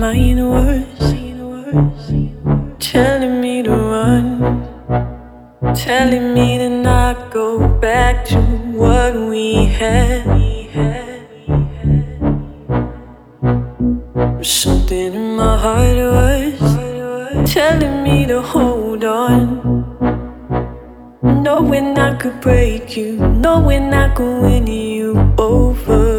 Mind was telling me to run, telling me to not go back to what we had. Something in my heart was telling me to hold on, knowing I could break you, knowing I could win you over.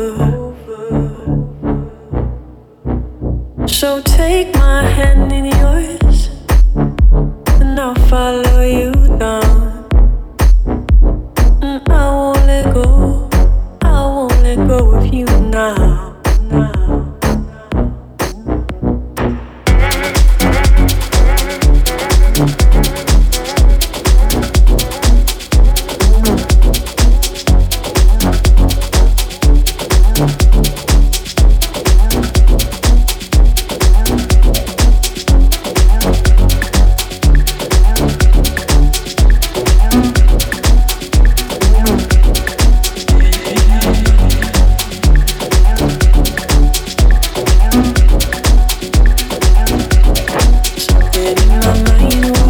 So take my hand in yours, and I'll follow you down. And I won't let go, I won't let go of you now. now. My